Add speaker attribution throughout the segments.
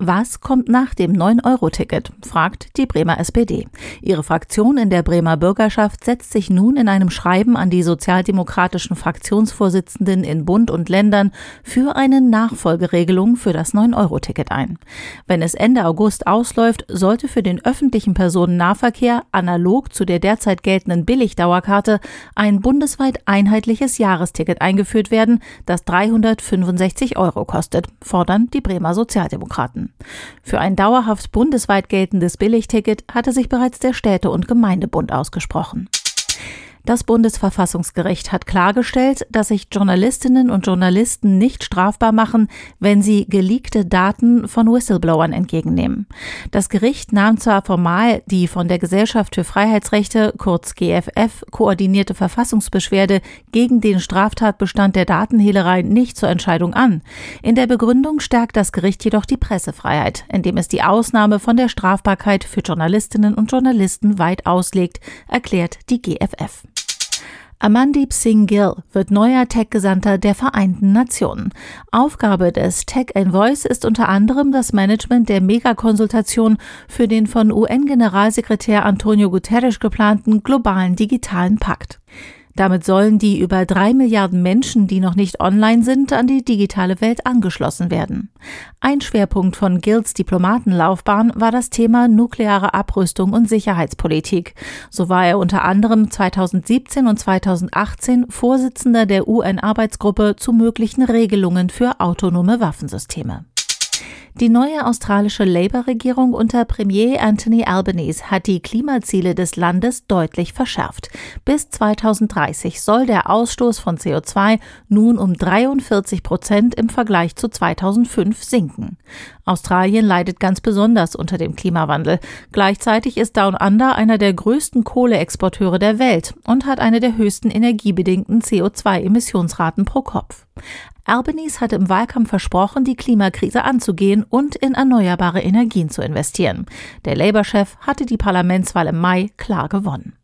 Speaker 1: Was kommt nach dem 9-Euro-Ticket? fragt die Bremer SPD. Ihre Fraktion in der Bremer Bürgerschaft setzt sich nun in einem Schreiben an die sozialdemokratischen Fraktionsvorsitzenden in Bund und Ländern für eine Nachfolgeregelung für das 9-Euro-Ticket ein. Wenn es Ende August ausläuft, sollte für den öffentlichen Personennahverkehr analog zu der derzeit geltenden Billigdauerkarte ein bundesweit einheitliches Jahresticket eingeführt werden, das 365 Euro kostet, fordern die Bremer Sozialdemokraten. Für ein dauerhaft bundesweit geltendes Billigticket hatte sich bereits der Städte- und Gemeindebund ausgesprochen. Das Bundesverfassungsgericht hat klargestellt, dass sich Journalistinnen und Journalisten nicht strafbar machen, wenn sie geleakte Daten von Whistleblowern entgegennehmen. Das Gericht nahm zwar formal die von der Gesellschaft für Freiheitsrechte, kurz GFF, koordinierte Verfassungsbeschwerde gegen den Straftatbestand der Datenhehlerei nicht zur Entscheidung an. In der Begründung stärkt das Gericht jedoch die Pressefreiheit, indem es die Ausnahme von der Strafbarkeit für Journalistinnen und Journalisten weit auslegt, erklärt die GFF. Amandeep Singh Gill wird neuer Tech-Gesandter der Vereinten Nationen. Aufgabe des Tech Envoys ist unter anderem das Management der Megakonsultation für den von UN-Generalsekretär Antonio Guterres geplanten globalen digitalen Pakt. Damit sollen die über drei Milliarden Menschen, die noch nicht online sind, an die digitale Welt angeschlossen werden. Ein Schwerpunkt von Guilds Diplomatenlaufbahn war das Thema nukleare Abrüstung und Sicherheitspolitik. So war er unter anderem 2017 und 2018 Vorsitzender der UN-Arbeitsgruppe zu möglichen Regelungen für autonome Waffensysteme. Die neue australische Labour-Regierung unter Premier Anthony Albanese hat die Klimaziele des Landes deutlich verschärft. Bis 2030 soll der Ausstoß von CO2 nun um 43 Prozent im Vergleich zu 2005 sinken. Australien leidet ganz besonders unter dem Klimawandel. Gleichzeitig ist Down Under einer der größten Kohleexporteure der Welt und hat eine der höchsten energiebedingten CO2-Emissionsraten pro Kopf. Albanese hatte im Wahlkampf versprochen, die Klimakrise anzugehen und in erneuerbare Energien zu investieren. Der Labour-Chef hatte die Parlamentswahl im Mai klar gewonnen.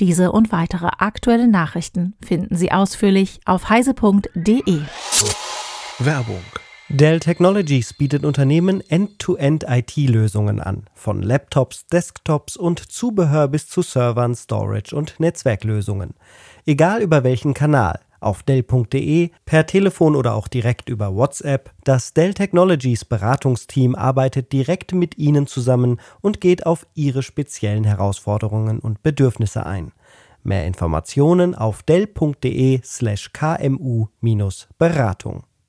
Speaker 1: Diese und weitere aktuelle Nachrichten finden Sie ausführlich auf heise.de.
Speaker 2: Werbung Dell Technologies bietet Unternehmen End-to-End-IT-Lösungen an, von Laptops, Desktops und Zubehör bis zu Servern, Storage und Netzwerklösungen. Egal über welchen Kanal, auf Dell.de, per Telefon oder auch direkt über WhatsApp. Das Dell Technologies Beratungsteam arbeitet direkt mit Ihnen zusammen und geht auf Ihre speziellen Herausforderungen und Bedürfnisse ein. Mehr Informationen auf dell.de/kmu-beratung.